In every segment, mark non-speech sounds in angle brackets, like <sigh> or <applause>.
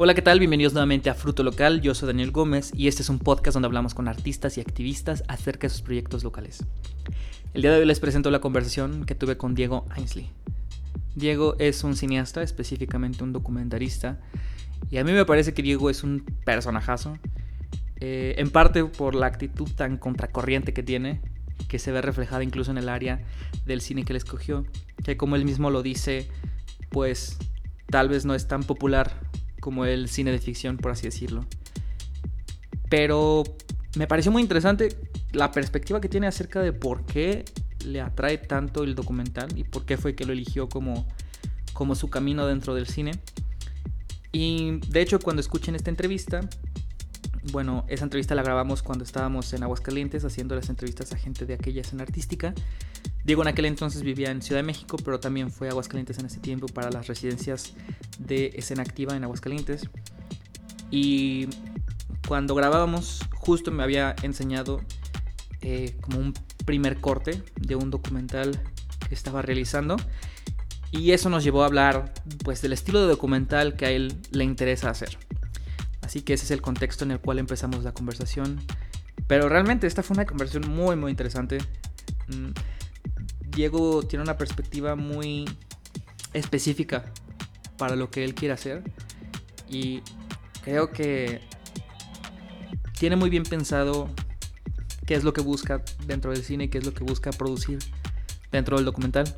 Hola, ¿qué tal? Bienvenidos nuevamente a Fruto Local. Yo soy Daniel Gómez y este es un podcast donde hablamos con artistas y activistas acerca de sus proyectos locales. El día de hoy les presento la conversación que tuve con Diego Ainsley. Diego es un cineasta, específicamente un documentarista, y a mí me parece que Diego es un personajazo, eh, en parte por la actitud tan contracorriente que tiene, que se ve reflejada incluso en el área del cine que él escogió, que como él mismo lo dice, pues tal vez no es tan popular como el cine de ficción, por así decirlo. Pero me pareció muy interesante la perspectiva que tiene acerca de por qué le atrae tanto el documental y por qué fue que lo eligió como, como su camino dentro del cine. Y de hecho cuando escuchen esta entrevista, bueno, esa entrevista la grabamos cuando estábamos en Aguascalientes haciendo las entrevistas a gente de aquella escena artística. Diego en aquel entonces vivía en Ciudad de México, pero también fue a Aguascalientes en ese tiempo para las residencias de escena activa en Aguascalientes. Y cuando grabábamos, justo me había enseñado eh, como un primer corte de un documental que estaba realizando. Y eso nos llevó a hablar pues del estilo de documental que a él le interesa hacer. Así que ese es el contexto en el cual empezamos la conversación. Pero realmente esta fue una conversación muy muy interesante. Mm, Diego tiene una perspectiva muy específica para lo que él quiere hacer. Y creo que tiene muy bien pensado qué es lo que busca dentro del cine, qué es lo que busca producir dentro del documental.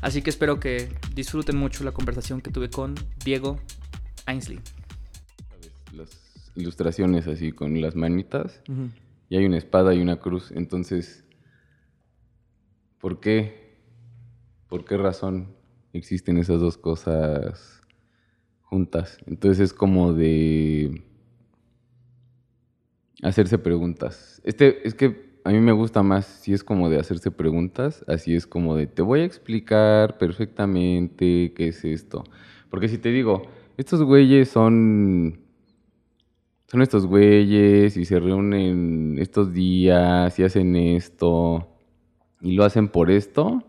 Así que espero que disfruten mucho la conversación que tuve con Diego Ainsley. Las ilustraciones así con las manitas y hay una espada y una cruz. Entonces, ¿por qué? ¿Por qué razón existen esas dos cosas juntas? Entonces es como de hacerse preguntas. Este, es que a mí me gusta más si es como de hacerse preguntas, así es como de te voy a explicar perfectamente qué es esto. Porque si te digo, estos güeyes son son estos güeyes y se reúnen estos días y hacen esto y lo hacen por esto,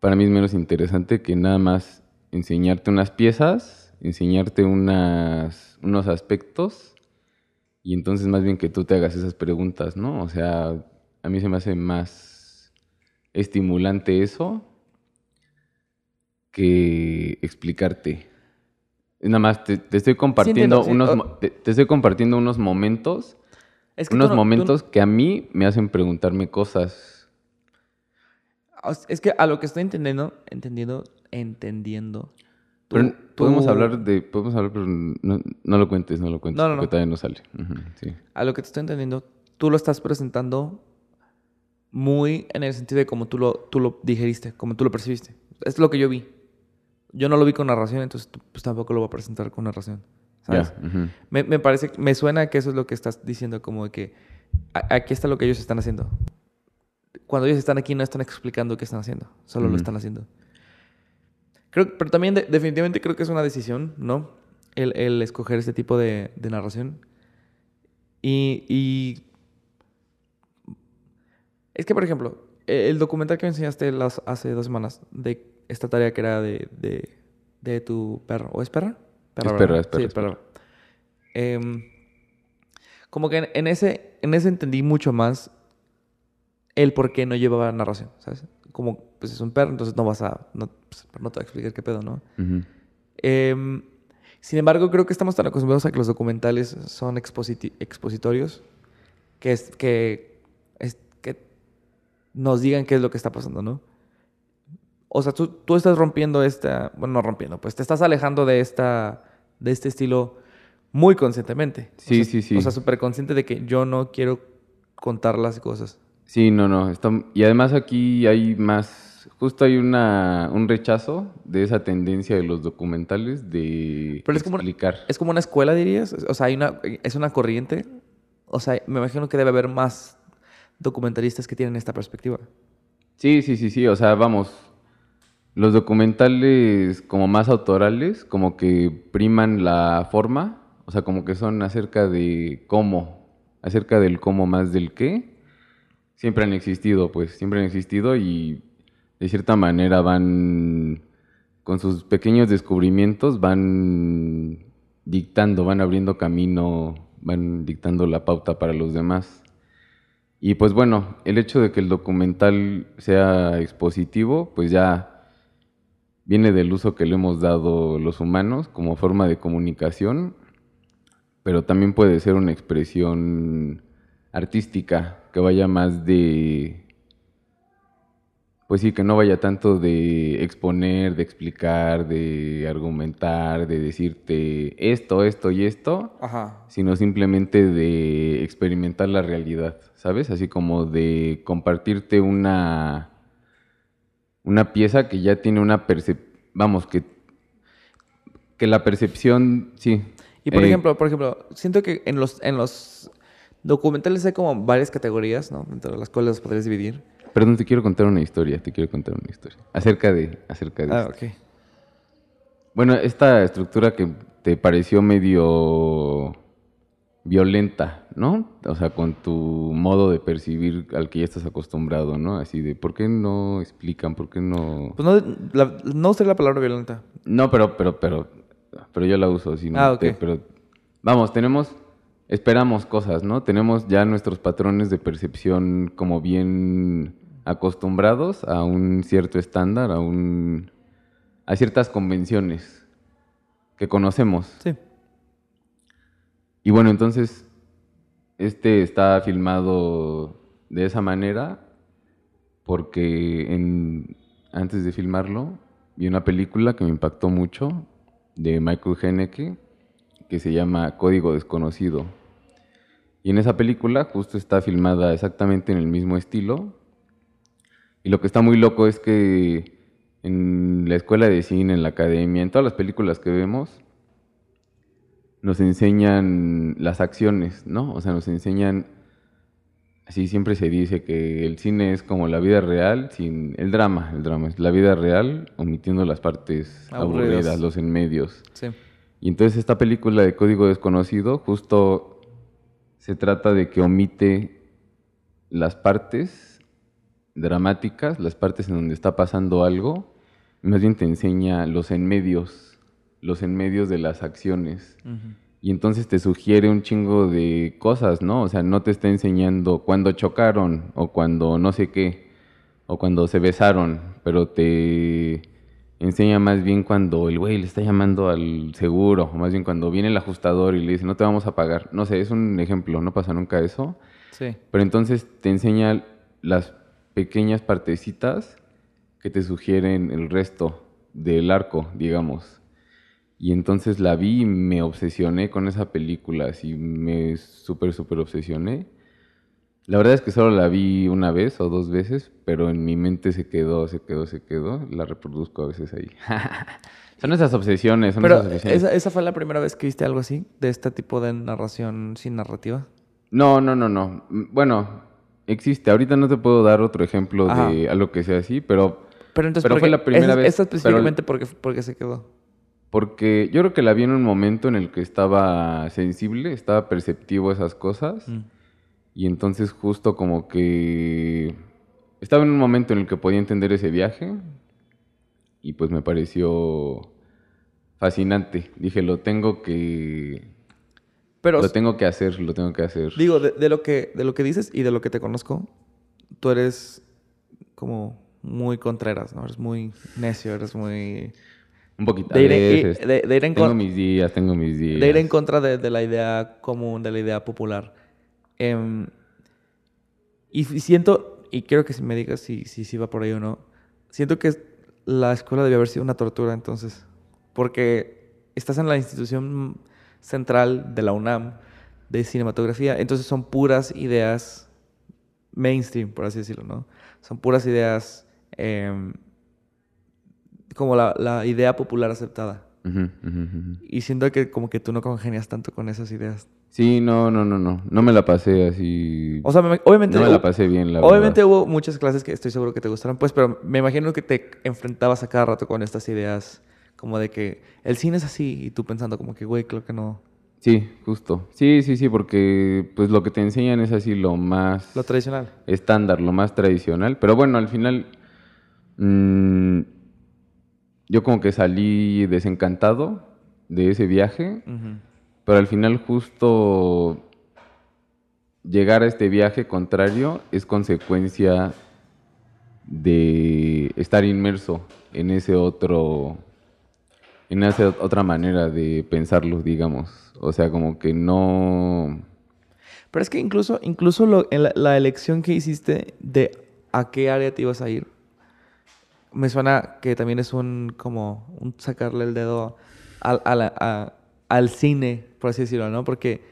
para mí es menos interesante que nada más enseñarte unas piezas, enseñarte unas, unos aspectos y entonces más bien que tú te hagas esas preguntas, ¿no? O sea, a mí se me hace más estimulante eso que explicarte. Nada más te, estoy compartiendo unos te, estoy compartiendo unos momentos, unos momentos que a mí me hacen preguntarme cosas. Es que a lo que estoy entendiendo, entendiendo, entendiendo. podemos hablar de, podemos hablar, pero no, lo cuentes, no lo cuentes, no, no, porque todavía no sale. A lo que te estoy entendiendo, tú lo estás presentando muy en el sentido de como tú lo, tú lo digeriste, como tú lo percibiste. Es lo que yo vi yo no lo vi con narración, entonces pues tampoco lo voy a presentar con narración. ¿Sabes? me, me, parece, me suena que eso es lo que estás diciendo, como de que aquí está lo que ellos están haciendo. Cuando ellos están aquí no están explicando qué están haciendo, solo lo están haciendo. Creo, pero también definitivamente creo que es una decisión, ¿no? El, el escoger este tipo de, de narración. Y, y, Es que, por ejemplo, el documental que me enseñaste las, hace dos semanas de esta tarea que era de, de, de tu perro. ¿O es perra? Es perra, es perra. Sí, perra. Em, como que en, ese, en ese entendí mucho más el por qué no llevaba narración, ¿sabes? Como, pues es un perro, entonces no vas a, no, pues, no te voy a explicar qué pedo, ¿no? Em, sin embargo, creo que estamos tan acostumbrados a que los documentales son expositorios que, es, que, es, que nos digan qué es lo que está pasando, ¿no? O sea, tú, tú estás rompiendo esta, bueno, no rompiendo, pues te estás alejando de, esta, de este estilo muy conscientemente. Sí, sí, sí. O sea, súper consciente de que yo no quiero contar las cosas. Sí, no, no. y además aquí hay más, justo hay una, un rechazo de esa tendencia de los documentales de Pero es explicar. Como, es como una escuela, dirías. O sea, hay una, es una corriente. O sea, me imagino que debe haber más documentalistas que tienen esta perspectiva. Sí, sí, sí, sí. O sea, vamos, los documentales como más autorales, como que priman la forma, o sea, como que son acerca de cómo, acerca del cómo más del qué, siempre han existido, pues, siempre han existido y de cierta manera van con sus pequeños descubrimientos van dictando, van abriendo camino, van dictando la pauta para los demás. Y pues bueno, el hecho de que el documental sea expositivo, pues ya viene del uso que le hemos dado los humanos como forma de comunicación, pero también puede ser una expresión artística que vaya más de pues sí, que no vaya tanto de exponer, de explicar, de argumentar, de decirte esto, esto y esto, sino simplemente de experimentar la realidad, ¿sabes? Así como de compartirte una, una pieza que ya tiene una percepción, vamos, que, que la percepción, sí. Y por eh, ejemplo, por ejemplo, siento que en los, en los documentales hay como varias categorías, ¿no? Entre las cuales los podrías dividir Perdón, te quiero contar una historia, te quiero contar una historia. Acerca de, acerca de Ah, ok. Bueno, esta estructura que te pareció medio violenta, ¿no? O sea, con tu modo de percibir al que ya estás acostumbrado, ¿no? Así de, ¿por qué no explican? ¿Por qué no...? Pues no, la, no usé la palabra violenta. No, pero, pero, pero, pero yo la uso, así, ¿no? Ah, ok. pero, vamos, tenemos esperamos cosas, ¿no? Tenemos ya nuestros patrones de percepción como bien acostumbrados a un cierto estándar, a, un, a ciertas convenciones que conocemos. Sí. Y bueno, entonces, este está filmado de esa manera porque antes de filmarlo vi una película que me impactó mucho de Michael Haneke que se llama Código Desconocido. Y en esa película justo está filmada exactamente en el mismo estilo, y lo que está muy loco es que en la escuela de cine, en la academia, en todas las películas que vemos, nos enseñan las acciones, ¿no? O sea, nos enseñan, así siempre se dice que el cine es como la vida real, sin el drama, el drama es la vida real, omitiendo las partes aburridas, los enmedios. Sí. Y entonces esta película de Código Desconocido justo se trata de que omite las partes dramáticas, las partes en donde está pasando algo, más bien te enseña los enmedios, los enmedios de las acciones. Y entonces te sugiere un chingo de cosas, ¿no? O sea, no te está enseñando cuando chocaron o cuando no sé qué, o cuando se besaron, pero te enseña más bien cuando el güey le está llamando al seguro, o más bien cuando viene el ajustador y le dice, no te vamos a pagar. No sé, es un ejemplo, no pasa nunca eso. Sí. Pero entonces te enseña las pequeñas partecitas que te sugieren el resto del arco, digamos. Y entonces la vi y me obsesioné con esa película, así me súper, súper obsesioné. La verdad es que solo la vi una vez o dos veces, pero en mi mente se quedó, se quedó, se quedó. La reproduzco a veces ahí. <laughs> son esas obsesiones, son pero esas obsesiones. ¿esa, ¿esa fue la primera vez que viste algo así? ¿De este tipo de narración sin narrativa? No, no, no, no. Bueno, existe. Ahorita no te puedo dar otro ejemplo de algo que sea así, pero, pero, entonces, pero fue la primera vez. ¿Esta específicamente porque, porque se quedó? Porque yo creo que la vi en un momento en el que estaba sensible, estaba perceptivo a esas cosas. Mm. Y entonces justo como que estaba en un momento en el que podía entender ese viaje. Y pues me pareció fascinante. Dije, lo tengo que lo tengo que hacer, lo tengo que hacer. Digo, de, lo que, de lo que dices y de lo que te conozco, tú eres como muy contreras, ¿no? Eres muy necio, eres muy... Un poquito. De ir, de, ir en tengo mis días, tengo mis días. De ir en contra de, la idea común, de la idea popular. Em, y, siento, y quiero que me digas si, si, si va por ahí o no, siento que la escuela debe haber sido una tortura entonces. Porque estás en la institución central de la UNAM de cinematografía. Entonces son puras ideas mainstream, por así decirlo, ¿no? Son puras ideas em, como la, idea popular aceptada. Y siento que como que tú no congenias tanto con esas ideas. Sí, no, no, no, no. No me la pasé así. O sea, obviamente. No me la pasé bien, la Obviamente hubo muchas clases que estoy seguro que te gustaron, pues, pero me imagino que te enfrentabas a cada rato con estas ideas como de que el cine es así y tú pensando como que, güey, creo que no. Sí, justo. Sí, sí, sí, porque pues lo que te enseñan es así lo más... Lo tradicional. Estándar, lo más tradicional. Pero bueno, al final... Mm, yo como que salí desencantado de ese viaje, pero al final justo llegar a este viaje contrario es consecuencia de estar inmerso en ese otro, en esa otra manera de pensarlo, digamos. O sea, como que no... Pero es que incluso, incluso lo- en la, la elección que hiciste de a qué área te ibas a ir, me suena que también es un como un sacarle el dedo al, a la- a- al cine, por así decirlo, ¿no? Porque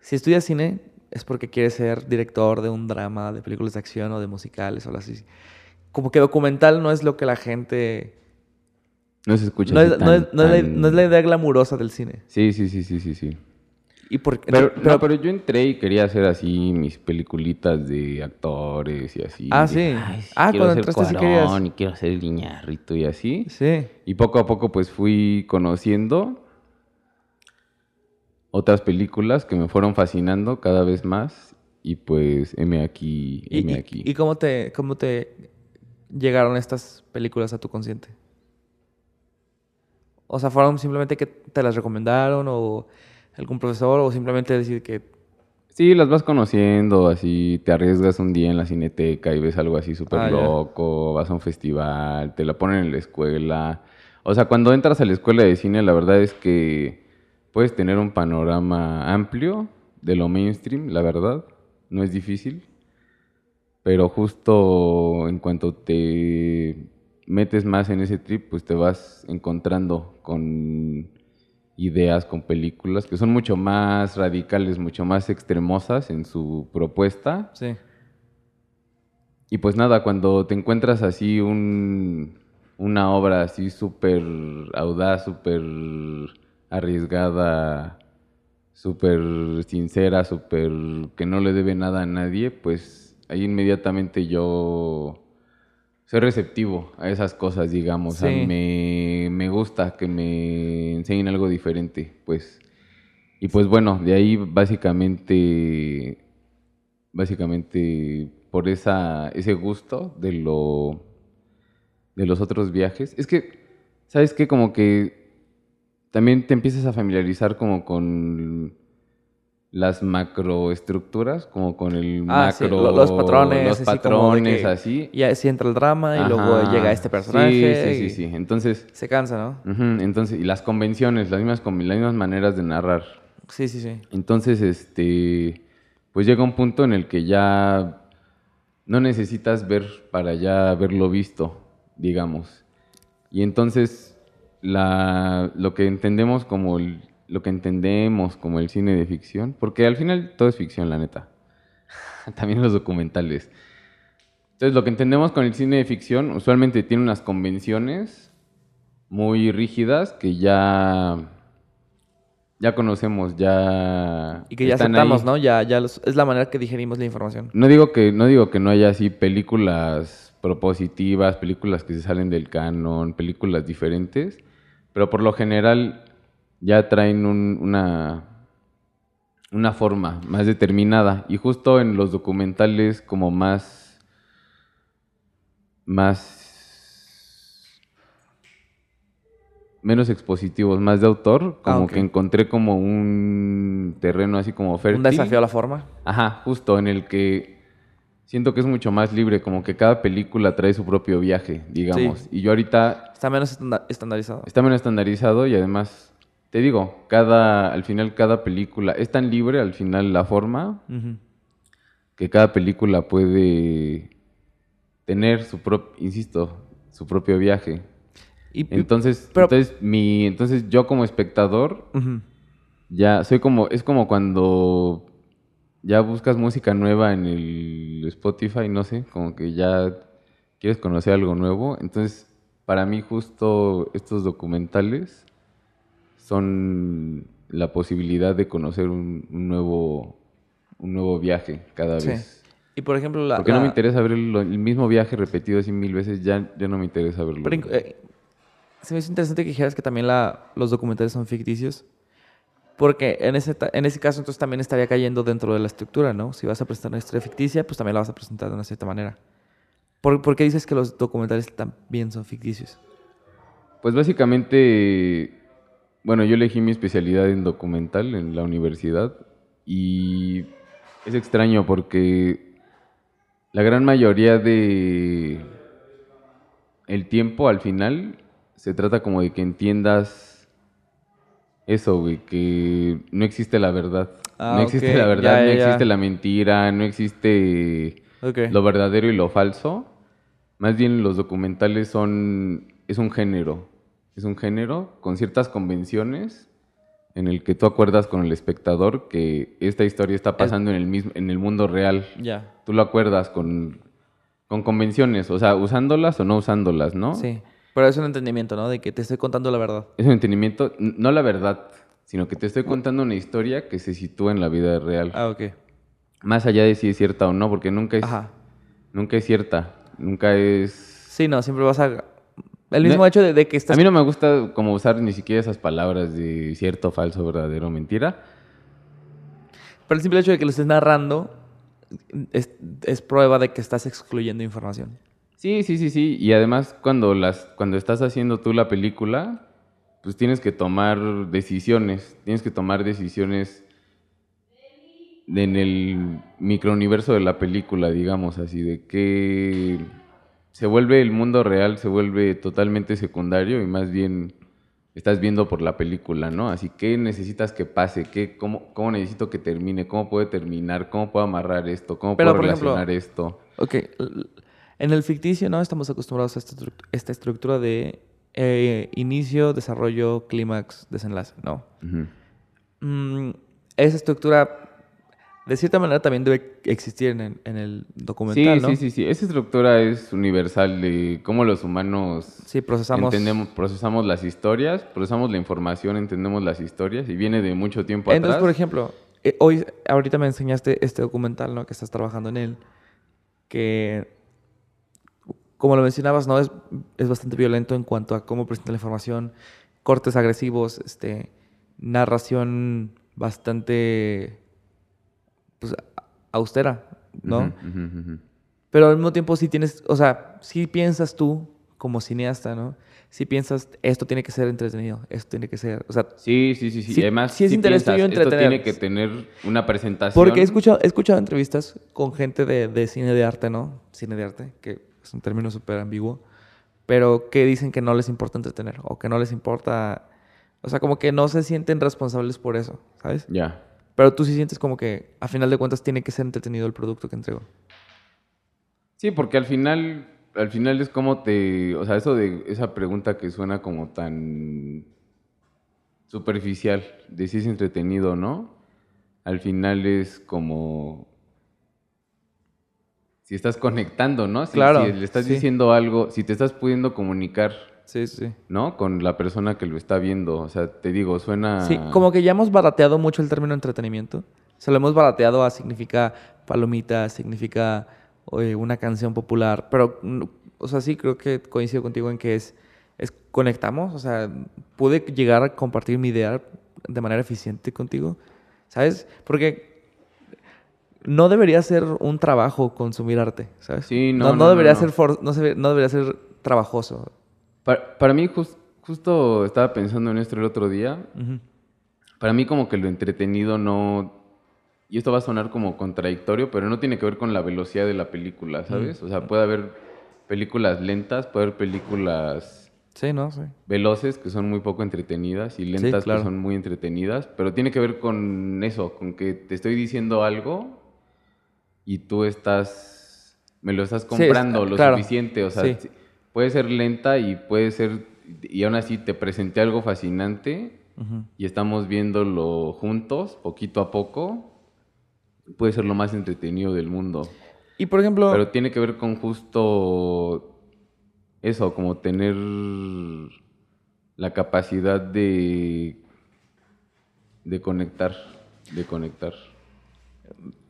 si estudias cine es porque quieres ser director de un drama, de películas de acción o de musicales o algo así. Como que documental no es lo que la gente... No se escucha No es, no es- tan- no es la, no es la idea glamurosa del cine. Sí, sí, sí, sí, sí, sí. Y por, Pero, pero- no, pero yo entré y quería hacer así mis peliculitas de actores y así. Ah, de, sí. "Ay, Ah, quiero cuando entraste sí querías". Y quiero ser el Guiñarrito y así. Sí. Y poco a poco pues fui conociendo otras películas que me fueron fascinando cada vez más y pues M aquí, ¿Y, M y- aquí. y cómo, te, cómo te llegaron estas películas a tu consciente? O sea, ¿fueron simplemente que te las recomendaron o algún profesor o simplemente decir que... Sí, las vas conociendo, así te arriesgas un día en la cineteca y ves algo así súper Ah, loco, vas a un festival, te la ponen en la escuela. O sea, cuando entras a la escuela de cine, la verdad es que puedes tener un panorama amplio de lo mainstream, la verdad, no es difícil. Pero justo en cuanto te metes más en ese trip, pues te vas encontrando con ideas, con películas que son mucho más radicales, mucho más extremosas en su propuesta. Sí. Y pues nada, cuando te encuentras así un, una obra así súper audaz, súper arriesgada, súper sincera, súper que no le debe nada a nadie, pues ahí inmediatamente yo soy receptivo a esas cosas, digamos. O sea, Sí. me, me gusta que me enseñen algo diferente, pues. Y pues bueno, de ahí básicamente, básicamente por esa, ese gusto de lo, de los otros viajes. Es que, ¿sabes qué? Como que también te empiezas a familiarizar como con las macroestructuras, como con el Ah, macro... lo- los patrones, Los así patrones, que así. Y así entra el drama y luego llega este personaje. Sí, sí, sí, sí. Entonces, Se cansa, ¿no? entonces, y las convenciones, las mismas, las mismas maneras de narrar. Sí, sí, sí. Entonces, este, pues llega un punto en el que ya no necesitas ver para ya haberlo visto, digamos. Y entonces, la, lo que entendemos como el, lo que entendemos como el cine de ficción, porque al final todo es ficción, la neta. <laughs> También los documentales. Entonces, lo que entendemos con el cine de ficción usualmente tiene unas convenciones muy rígidas que ya ya conocemos, ya Y que ya aceptamos, ahí. ¿no? Ya, ya los- es la manera que digerimos la información. No digo que no digo que no haya así películas propositivas, películas que se salen del canon, películas diferentes, pero por lo general ya traen un- una una forma más determinada y justo en los documentales como más más menos expositivos, más de autor, como Ah, que encontré como un terreno así como fértil. Un desafío a la forma. Ajá, justo en el que siento que es mucho más libre, como que cada película trae su propio viaje, digamos. Sí. Y yo ahorita Está menos estanda- estandarizado. está menos estandarizado y además, te digo, cada, al final cada película es tan libre al final la forma que cada película puede tener su propio, insisto, su propio viaje. Y- Entonces, pero- entonces mi, entonces yo como espectador ya soy como, es como cuando ya buscas música nueva en el Spotify, no sé, como que ya quieres conocer algo nuevo. Entonces, para mí justo estos documentales son la posibilidad de conocer un, un nuevo, un nuevo viaje cada Sí. vez. Y por ejemplo, la. Porque no me la- interesa ver el, el mismo viaje repetido así mil veces, ya, ya no me interesa verlo. pero, eh, se me hizo interesante que dijeras que también la, los documentales son ficticios. Porque en ese, en ese caso, entonces también estaría cayendo dentro de la estructura, ¿no? Si vas a presentar una historia ficticia, pues también la vas a presentar de una cierta manera. ¿Por, por qué dices que los documentales también son ficticios? Pues básicamente, bueno, yo elegí mi especialidad en documental en la universidad y es extraño porque la gran mayoría de el tiempo al final se trata como de que entiendas eso, güey, que no existe la verdad. Ah, no existe la verdad, ya, no ya, existe la mentira, no existe Ok. lo verdadero y lo falso. Más bien los documentales son es un género, es un género con ciertas convenciones en el que tú acuerdas con el espectador que esta historia está pasando en el mismo en el mundo real. Ya. Tú lo acuerdas con con convenciones, o sea, usándolas o no usándolas, ¿no? Sí. Pero es un entendimiento, ¿no? De que te estoy contando la verdad. Es un entendimiento, no la verdad, sino que te estoy contando una historia que se sitúa en la vida real. Ah, ok. Más allá de si es cierta o no, porque nunca es Ajá. nunca es cierta, nunca es Sí, no, siempre vas a... El mismo hecho de, de que estás... A mí no me gusta como usar ni siquiera esas palabras de cierto, falso, verdadero, mentira. Pero el simple hecho de que lo estés narrando es, es prueba de que estás excluyendo información. Sí, sí, sí, sí. Y además cuando las, cuando estás haciendo tú la película, pues tienes que tomar decisiones. Tienes que tomar decisiones en el microuniverso de la película, digamos así, de que se vuelve el mundo real, se vuelve totalmente secundario y más bien estás viendo por la película, ¿no? Así que necesitas que pase, ¿Qué, cómo, cómo necesito que termine, cómo puede terminar, cómo puedo amarrar esto, cómo Pero, puedo ejemplo, relacionar esto. Ok. En el ficticio, ¿no? Estamos acostumbrados a esta, estru- esta estructura de eh, inicio, desarrollo, clímax, desenlace, ¿no? Mm, esa estructura, de cierta manera, también debe existir en el, en el documental, Sí, ¿no? sí, sí, sí. Esa estructura es universal de cómo los humanos Sí, procesamos... entendemos, procesamos las historias, procesamos la información, entendemos las historias y viene de mucho tiempo Entonces, atrás. por ejemplo, eh, hoy, ahorita me enseñaste este documental, ¿no? Que estás trabajando en él, que, como lo mencionabas, ¿no? Es, es bastante violento en cuanto a cómo presenta la información, cortes agresivos, este, narración bastante, pues, austera, ¿no? Ujú, ujú, ujú. Pero al mismo tiempo sí tienes, o sea, sí piensas tú como cineasta, ¿no? Sí piensas, esto tiene que ser entretenido, esto tiene que ser, o sea, Sí, sí, sí, sí. Y además, sí es sí interés piensas, tuyo esto tiene que tener una presentación. Porque he escuchado, he escuchado entrevistas con gente de, de cine de arte, ¿no? Cine de arte, que es un término súper ambiguo, pero que dicen que no les importa entretener o que no les importa, o sea, como que no se sienten responsables por eso, ¿sabes? Ya. Pero tú sí sientes como que a final de cuentas tiene que ser entretenido el producto que entrego. Sí, porque al final, al final es como te, o sea, eso de esa pregunta que suena como tan superficial, de si es entretenido o no, al final es como si estás conectando, ¿no? Si, Claro, si le estás sí. diciendo algo, si te estás pudiendo comunicar, Sí, sí. ¿no? Con la persona que lo está viendo, o sea, te digo, suena... Sí, como que ya hemos barateado mucho el término entretenimiento. Se lo hemos barateado a significa palomita, significa oye, una canción popular. Pero, mm, o sea, sí creo que coincido contigo en que es, es conectamos. O sea, pude llegar a compartir mi idea de manera eficiente contigo. ¿Sabes? Porque no debería ser un trabajo consumir arte, ¿sabes? Sí, no, no, no, no, debería no. ser for- no, se- no debería ser trabajoso. Para, para mí, jus- justo estaba pensando en esto el otro día, Ujú. Para mí como que lo entretenido no... Y esto va a sonar como contradictorio, pero no tiene que ver con la velocidad de la película, ¿sabes? O sea, puede haber películas lentas, puede haber películas Sí, ¿no? Sí. veloces que son muy poco entretenidas y lentas claro. que son muy entretenidas, pero tiene que ver con eso, con que te estoy diciendo algo y tú estás... Me lo estás es- comprando lo claro. suficiente, o sea, Sí. Puede ser lenta y puede ser... Y aún así te presenté algo fascinante y estamos viéndolo juntos, poquito a poco, puede ser lo más entretenido del mundo. Y por ejemplo... Pero tiene que ver con justo eso, como tener la capacidad de, de conectar, de conectar.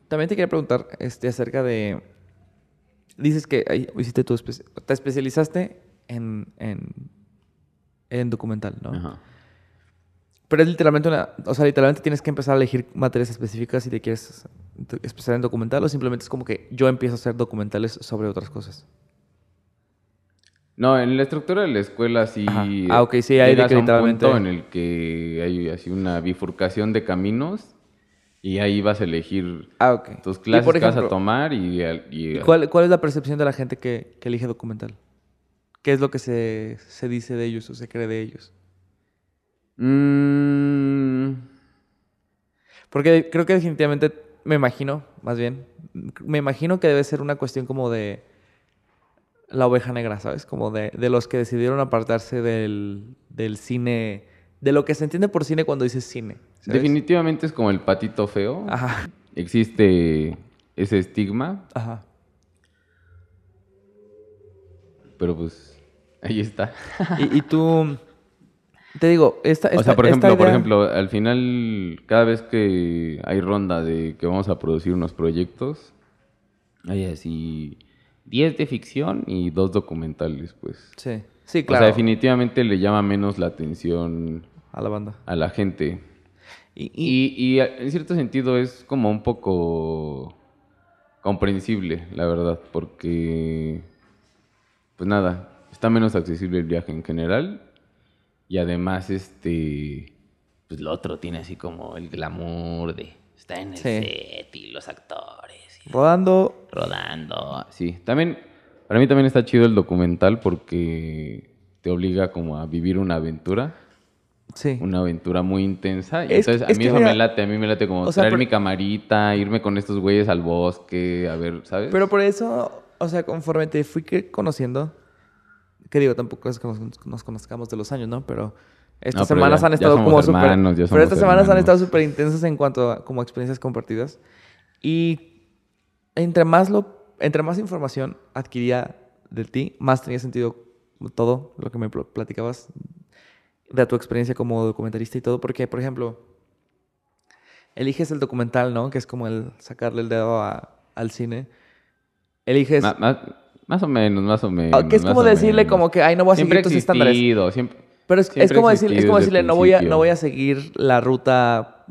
También te quería preguntar este, acerca de... Dices que ay, hiciste tu espe- te especializaste en, en, en documental, ¿no? Ajá. Pero es literalmente una... O sea, literalmente tienes que empezar a elegir materias específicas si te quieres especializar en documental o simplemente es como que yo empiezo a hacer documentales sobre otras cosas. No, en la estructura de la escuela sí. Ajá. Ah, ok, sí, hay un punto en el que hay así una bifurcación de caminos y ahí vas a elegir Ah, tus clases por que vas a tomar y, al- y- ¿y ¿cuál, cuál es la percepción de la gente que, que elige documental? ¿Qué es lo que se, se dice de ellos o se cree de ellos? Mm, Porque creo que definitivamente, me imagino, más bien, me imagino que debe ser una cuestión como de la oveja negra, ¿sabes? Como de, de los que decidieron apartarse del, del cine, de lo que se entiende por cine cuando dices cine. ¿Sabes? definitivamente es como el patito feo. Ajá, Existe ese estigma, ajá. pero pues ahí está. Y, y tú, te digo, esta, o esta- sea, por ejemplo, por ejemplo, al final, cada vez que hay ronda de que vamos a producir unos proyectos, hay así 10 de ficción y dos documentales, pues. Sí, sí, O claro. sea, definitivamente le llama menos la atención A la banda. a la gente. Y, y- en cierto sentido es como un poco comprensible, la verdad, porque, pues nada, está menos accesible el viaje en general y además, este, pues lo otro tiene así como el glamour de estar en el Sí. set y los actores y rodando, rodando. Sí, también, para mí también está chido el documental porque te obliga como a vivir una aventura sí. una aventura muy intensa. Y Es- entonces a mí eso mira, me late, a mí me late como o sea, traer por- mi camarita, irme con estos güeyes al bosque, a ver, ¿sabes? Pero por eso, o sea, conforme te fui conociendo, que digo, tampoco es que nos, nos conozcamos de los años, ¿no? Pero estas No, pero semanas ya- han estado como súper... Pero estas semanas han estado súper intensas en cuanto a como experiencias compartidas. Y entre más, lo, entre más información adquiría de ti, más tenía sentido todo lo que me pl- platicabas de tu experiencia como documentalista y todo. Porque, por ejemplo, eliges el documental, ¿no? Que es como el sacarle el dedo a- al cine. Eliges... Ma- más, más o menos, más o menos. Ah, que es como decirle menos. como que, ay, no voy a Siempre seguir tus estándares. siempre... Pero es, es siempre ha como, decir, es como decirle, no voy, a, no voy a seguir la ruta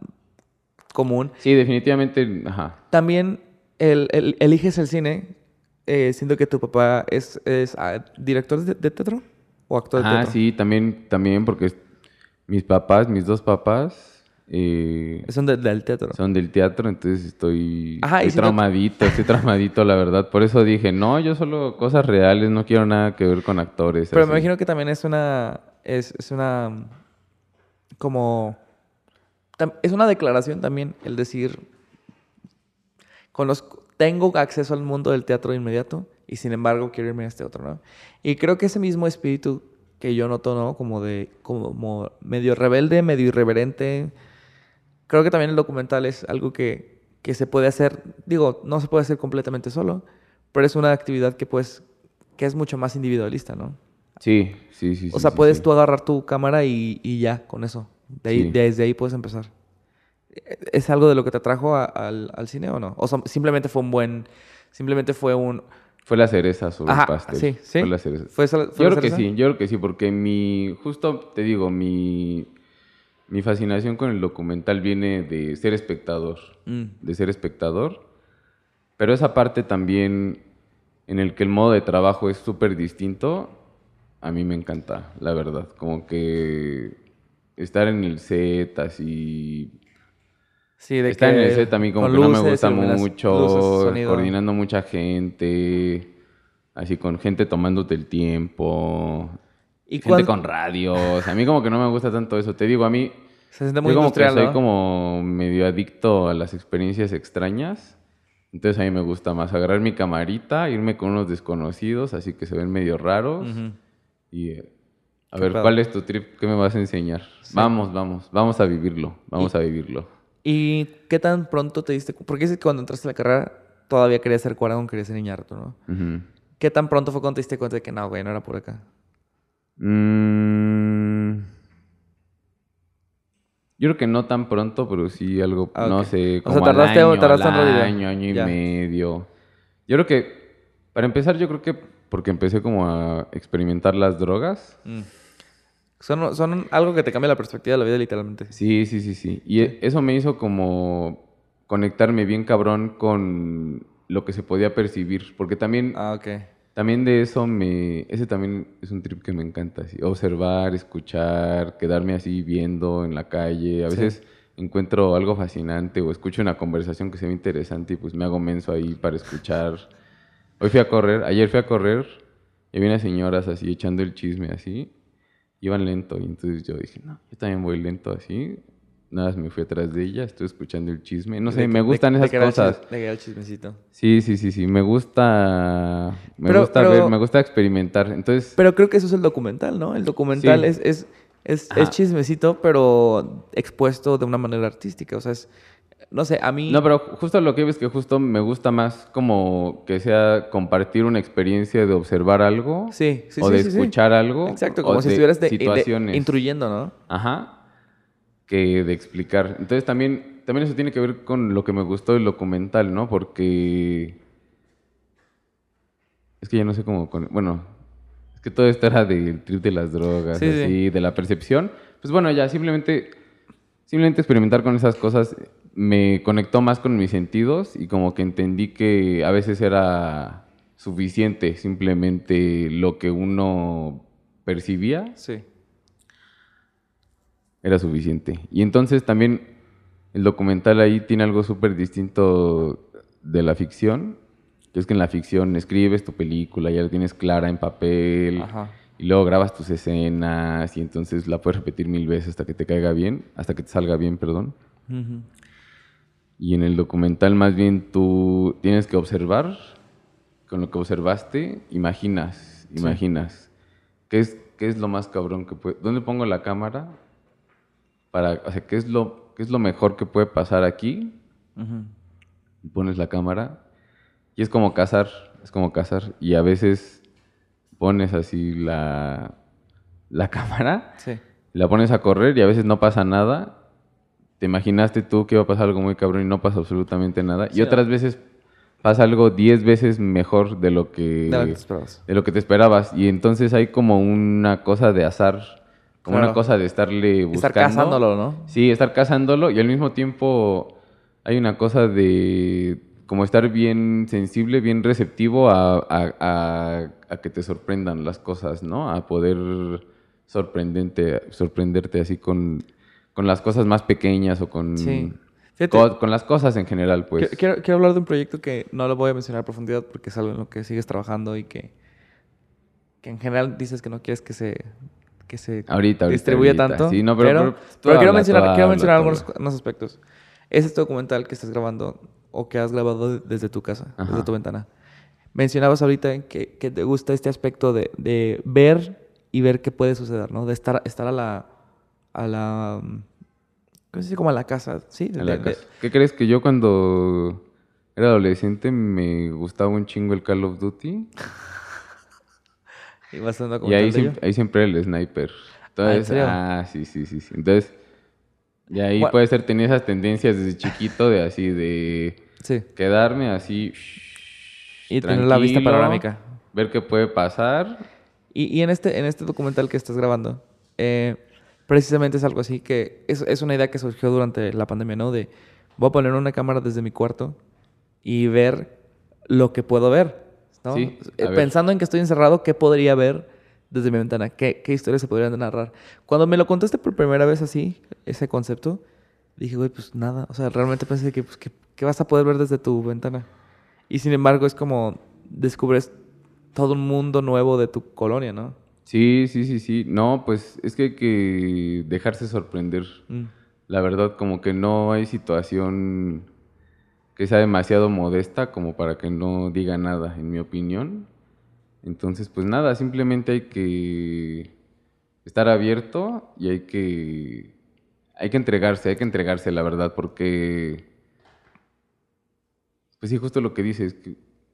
común. Sí, definitivamente, ajá. También el, el- eliges el cine, eh, siendo que tu papá es, es ah, director de, de teatro o actor de Ah, teatro. sí, también, también porque mis papás, mis dos papás, eh, Son de- del teatro. son del teatro, entonces estoy, Ajá, estoy si no- traumadito, estoy traumadito, la verdad. Por eso dije, no, yo solo cosas reales, no quiero nada que ver con actores. Pero así. me imagino que también es una. Es, es una. Como. Es una declaración también el decir. Conozco, tengo acceso al mundo del teatro inmediato y sin embargo quiero irme a este otro, ¿no? Y creo que ese mismo espíritu que yo noto, ¿no? Como de. Como medio rebelde, medio irreverente. Creo que también el documental es algo que, que se puede hacer. Digo, no se puede hacer completamente solo, pero es una actividad que pues. que es mucho más individualista, ¿no? Sí, sí, sí. O sea, sí, puedes sí. tú agarrar tu cámara y, y ya, con eso. De ahí- Sí. Desde ahí puedes empezar. ¿Es algo de lo que te atrajo a- al, al cine o no? O sea, simplemente fue un buen... Simplemente fue un... Fue la cereza sobre Ajá, el pastel. sí, sí. Fue la cereza. ¿Fue esa- fue yo la creo que sí, yo creo que sí, porque mi, justo te digo, mi, mi fascinación con el documental viene de ser espectador, Mm. de ser espectador, pero esa parte también en el que el modo de trabajo es súper distinto, a mí me encanta, la verdad, como que estar en el set así Sí, de Estar en el set a mí como que no me gusta mucho, luces, coordinando mucha gente, así con gente tomándote el tiempo, ¿Y gente cuán- con radios. A mí como que no me gusta tanto eso. Te digo, a mí Se siente muy yo como que industrial, soy ¿no? como medio adicto a las experiencias extrañas. Entonces a mí me gusta más agarrar mi camarita, irme con unos desconocidos, así que se ven medio raros. Y eh, a ver, pedo. ¿cuál es tu trip? ¿Qué me vas a enseñar? Vamos, vamos, vamos a vivirlo, vamos a vivirlo. ¿Y qué tan pronto te diste... Porque dices que cuando entraste a la carrera todavía querías ser Cuarón, querías ser Iñárritu, ¿no? ¿Qué tan pronto fue cuando te diste cuenta de que no, güey, no era por acá? Mm, Yo creo que no tan pronto, pero sí algo, Ah, no sé, O sea, como al tardaste- año, tardaste al realidad. año, año y Ya. medio. Yo creo que, para empezar, yo creo que porque empecé como a experimentar las drogas. Mm. Son, son algo que te cambia la perspectiva de la vida, literalmente. Sí, sí, sí, sí. Y eso me hizo como conectarme bien cabrón con lo que se podía percibir. Porque también Ah, ok. También de eso me... Ese también es un trip que me encanta, así, observar, escuchar, quedarme así viendo en la calle. A Sí. veces encuentro algo fascinante o escucho una conversación que se ve interesante y pues me hago menso ahí para escuchar. Hoy fui a correr, ayer fui a correr y había unas señoras así echando el chisme así. Iban lento y entonces yo dije, no, yo también voy lento así. Nada, más me fui atrás de ella, estoy escuchando el chisme. No sé, De- me gustan de esas cosas. chis- De que era el chismecito. Sí, sí, sí, sí. Me gusta. Me Pero- gusta pero- ver, me gusta experimentar. Entonces. Pero creo que eso es el documental, ¿no? El documental Sí. es, es, es, es chismecito, pero expuesto de una manera artística. O sea, es. No sé, a mí. No, pero justo lo que ves que justo me gusta más como que sea compartir una experiencia de observar algo. Sí, sí, o sí, de sí, sí. escuchar algo. Exacto, como si estuvieras de, de- situaciones. intruyendo, ¿no? Ajá. Que de explicar. Entonces también, también eso tiene que ver con lo que me gustó del documental, ¿no? Porque. Es que ya no sé cómo. con- Bueno, es que todo esto era del trip de las drogas, Sí, sí. así, de la percepción. Pues bueno, ya simplemente. Simplemente experimentar con esas cosas me conectó más con mis sentidos y como que entendí que a veces era suficiente simplemente lo que uno percibía Sí. era suficiente. Y entonces también el documental ahí tiene algo súper distinto de la ficción, que es que en la ficción escribes tu película, ya la tienes clara en papel, Ajá. Y luego grabas tus escenas, y entonces la puedes repetir mil veces hasta que te caiga bien, hasta que te salga bien, perdón. Ujú. Y en el documental más bien tú tienes que observar, con lo que observaste, imaginas, Sí. imaginas. ¿Qué es, ¿Qué es lo más cabrón que puede... ¿Dónde pongo la cámara? Para, o sea, ¿qué es, lo, ¿qué es lo mejor que puede pasar aquí? Ujú. Pones la cámara y es como cazar, es como cazar. Y a veces pones así la, la <laughs> cámara Sí. la pones a correr y a veces no pasa nada. Te imaginaste tú que iba a pasar algo muy cabrón y no pasa absolutamente nada. Sí, y otras veces pasa algo 10 veces mejor de lo que De lo que te esperabas. de lo que te esperabas. Y entonces hay como una cosa de azar, como Claro. una cosa de estarle buscando. Estar cazándolo, ¿no? Sí, estar cazándolo y al mismo tiempo hay una cosa de como estar bien sensible, bien receptivo a, a- a- a que te sorprendan las cosas, ¿no? A poder sorprendente, sorprenderte así con, con las cosas más pequeñas o con, Sí. Fíjate, co- con las cosas en general, pues. Quiero, quiero- hablar de un proyecto que no lo voy a mencionar a profundidad porque es algo en lo que sigues trabajando y que, que en general dices que no quieres que se, que se Ahorita, tanto. Sí, no, pero- pero tú pero quiero mencionar, quiero mencionar algunos, algunos aspectos. Es este documental que estás grabando o que has grabado desde tu casa, desde tu ventana. Mencionabas ahorita que, que te gusta este aspecto de, de ver y ver qué puede suceder, ¿no? De estar, estar a la... A la ¿Cómo se dice? Como a la casa, ¿sí? a De- la de- casa. ¿Qué crees que yo cuando era adolescente me gustaba un chingo el Call of Duty? <laughs> y Y ahí, siempre, ahí siempre el sniper. Entonces, serio? ah, sí, sí, sí, sí. Entonces, y ahí puede ser, tenía esas tendencias desde chiquito de así, de Sí. quedarme así. Y tener la vista panorámica. Ver qué puede pasar. Y, y en, este, en este documental que estás grabando, eh, precisamente es algo así que es, es una idea que surgió durante la pandemia, ¿no? De voy a poner una cámara desde mi cuarto y ver lo que puedo ver, ¿no? Sí, Eh, ver. Pensando en que estoy encerrado, ¿qué podría ver desde mi ventana? ¿Qué, qué historias se podrían narrar? Cuando me lo contaste por primera vez así, ese concepto, dije, güey, pues nada. O sea, realmente pensé que, pues, ¿qué, qué vas a poder ver desde tu ventana? Y sin embargo, es como descubres todo un mundo nuevo de tu colonia, ¿no? Sí, sí, sí, sí. No, pues es que hay que dejarse sorprender. Mm. La verdad, como que no hay situación que sea demasiado modesta como para que no diga nada, en mi opinión. Entonces, pues nada, simplemente hay que estar abierto y hay que hay que entregarse, hay que entregarse, la verdad, porque pues sí, justo lo que dices,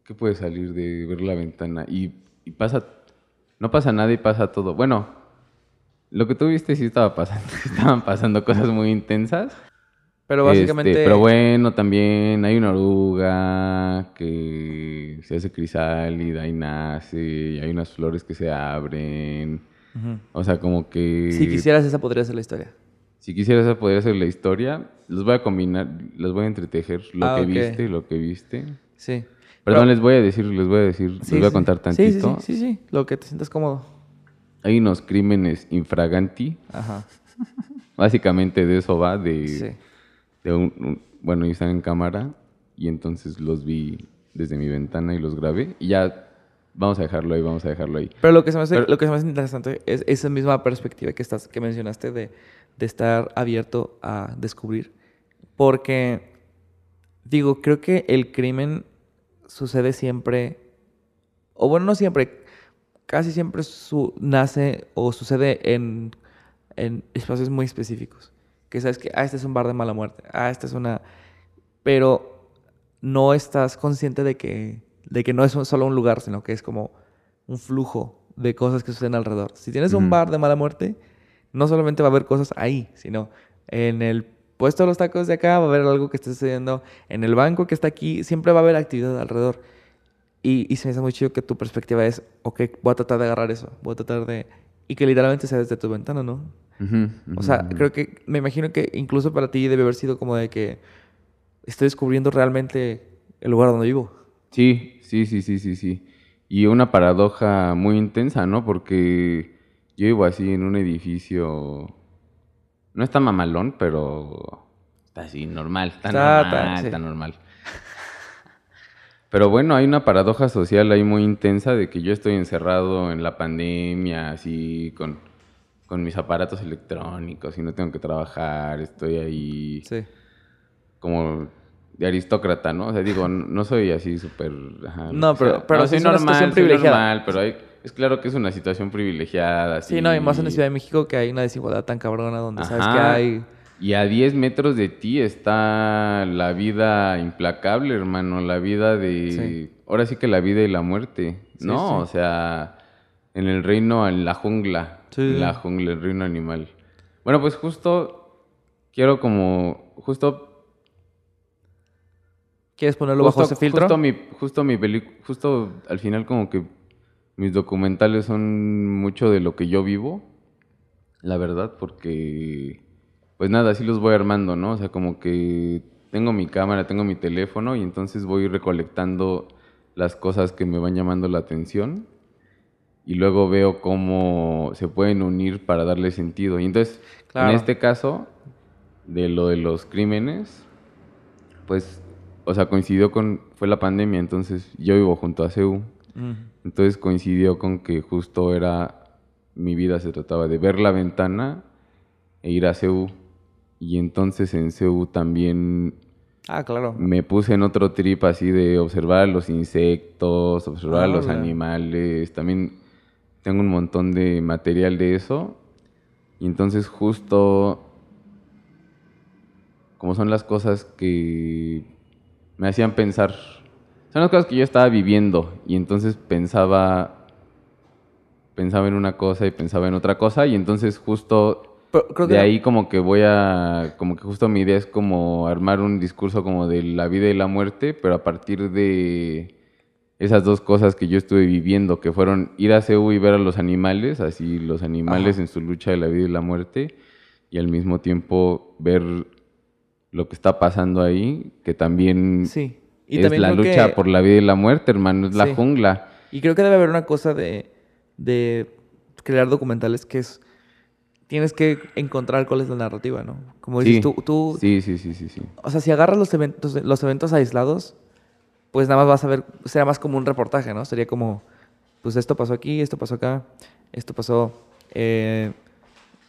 que puede salir de ver la ventana y, y pasa, no pasa nada y pasa todo. Bueno, lo que tú viste sí estaba pasando, <laughs> estaban pasando cosas muy intensas. Pero básicamente... Este, pero bueno, también hay una oruga que se hace crisálida y nace, y hay unas flores que se abren. O sea, como que... Si quisieras, esa podría ser la historia. Si quisieras, esa podría ser la historia. Los voy a combinar, los voy a entretejer. Lo Ah, que viste, lo que viste. Sí. Perdón, Pero- les voy a decir, les voy a decir, les Sí, voy a contar Sí, sí, tantito. Sí, sí, sí, Lo que te sientas cómodo. Hay unos crímenes infraganti. Ajá. Básicamente de eso va, de, Sí. De un, un- bueno, y están en cámara y entonces los vi desde mi ventana y los grabé y ya vamos a dejarlo ahí, vamos a dejarlo ahí. Pero lo que se me hace, Pero- lo que se me hace interesante es esa misma perspectiva que estás, que mencionaste de, de estar abierto a descubrir. Porque, digo, creo que el crimen sucede siempre, o bueno, no siempre, casi siempre su- nace o sucede en, en espacios muy específicos. Que sabes que, ah, este es un bar de mala muerte, ah, esta es una... Pero no estás consciente de que, de que no es solo un lugar, sino que es como un flujo de cosas que suceden alrededor. Si tienes un bar de mala muerte, no solamente va a haber cosas ahí, sino en el puesto de los tacos de acá va a haber algo que esté sucediendo, en el banco que está aquí, siempre va a haber actividad alrededor. Y, y se me hace muy chido que tu perspectiva es, ok, voy a tratar de agarrar eso, voy a tratar de... Y que literalmente sea desde tu ventana, ¿no? O sea, creo que, me imagino que incluso para ti debe haber sido como de que estoy descubriendo realmente el lugar donde vivo. Sí, sí, sí, sí, sí, sí. Y una paradoja muy intensa, ¿no? Porque yo vivo así en un edificio. No está mamalón, pero está así, normal. Está, Está- normal, sí. está normal. Pero bueno, hay una paradoja social ahí muy intensa de que yo estoy encerrado en la pandemia, así, con, con mis aparatos electrónicos y no tengo que trabajar, estoy ahí Sí. como de aristócrata, ¿no? O sea, digo, no, soy así súper... No, pero- sea. pero no, sí soy es normal, soy normal, pero hay- es claro que es una situación privilegiada. Así, Sí, no, y más en la Ciudad de México que hay una desigualdad tan cabrona donde sabes que hay... Y a 10 metros de ti está la vida implacable, hermano, la vida de... Sí. Ahora sí que la vida y la muerte, Sí, ¿no? sí. O sea, en el reino, en la jungla, Sí. en la jungla, el reino animal. Bueno, pues justo quiero como, justo ¿Quieres ponerlo bajo Justo- ese filtro? Justo mi, justo mi pelic- justo al final como que mis documentales son mucho de lo que yo vivo, la verdad, porque pues nada, así los voy armando, ¿no? O sea, como que tengo mi cámara, tengo mi teléfono y entonces voy recolectando las cosas que me van llamando la atención y luego veo cómo se pueden unir para darle sentido. Y entonces, Claro. en este caso, de lo de los crímenes, pues, o sea, coincidió con, fue la pandemia, entonces yo vivo junto a CEU, entonces coincidió con que justo era, mi vida se trataba de ver la ventana e ir a CEU, y entonces en CEU también Ah, claro. me puse en otro trip así de observar los insectos, observar los animales, también tengo un montón de material de eso, y entonces justo como son las cosas que me hacían pensar, son las cosas que yo estaba viviendo y entonces pensaba pensaba en una cosa y pensaba en otra cosa y entonces justo Pero creo que de ahí como que voy a, como que justo mi idea es como armar un discurso como de la vida y la muerte, pero a partir de esas dos cosas que yo estuve viviendo, que fueron ir a CEU y ver a los animales, así los animales Ajá. en su lucha de la vida y la muerte, y al mismo tiempo ver lo que está pasando ahí, que también Sí. Y es también la lucha que- por la vida y la muerte, hermano, es Sí. la jungla. Y creo que debe haber una cosa de, de crear documentales que es... Tienes que encontrar cuál es la narrativa, ¿no? Como dices Sí, tú, tú sí, sí, sí, sí, sí. O sea, si agarras los eventos, los eventos aislados, pues nada más vas a ver, será más como un reportaje, ¿no? Sería como, pues esto pasó aquí, esto pasó acá, esto pasó eh,